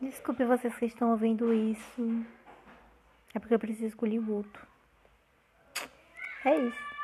Desculpe vocês que estão ouvindo isso. É porque eu preciso escolher o outro. É isso.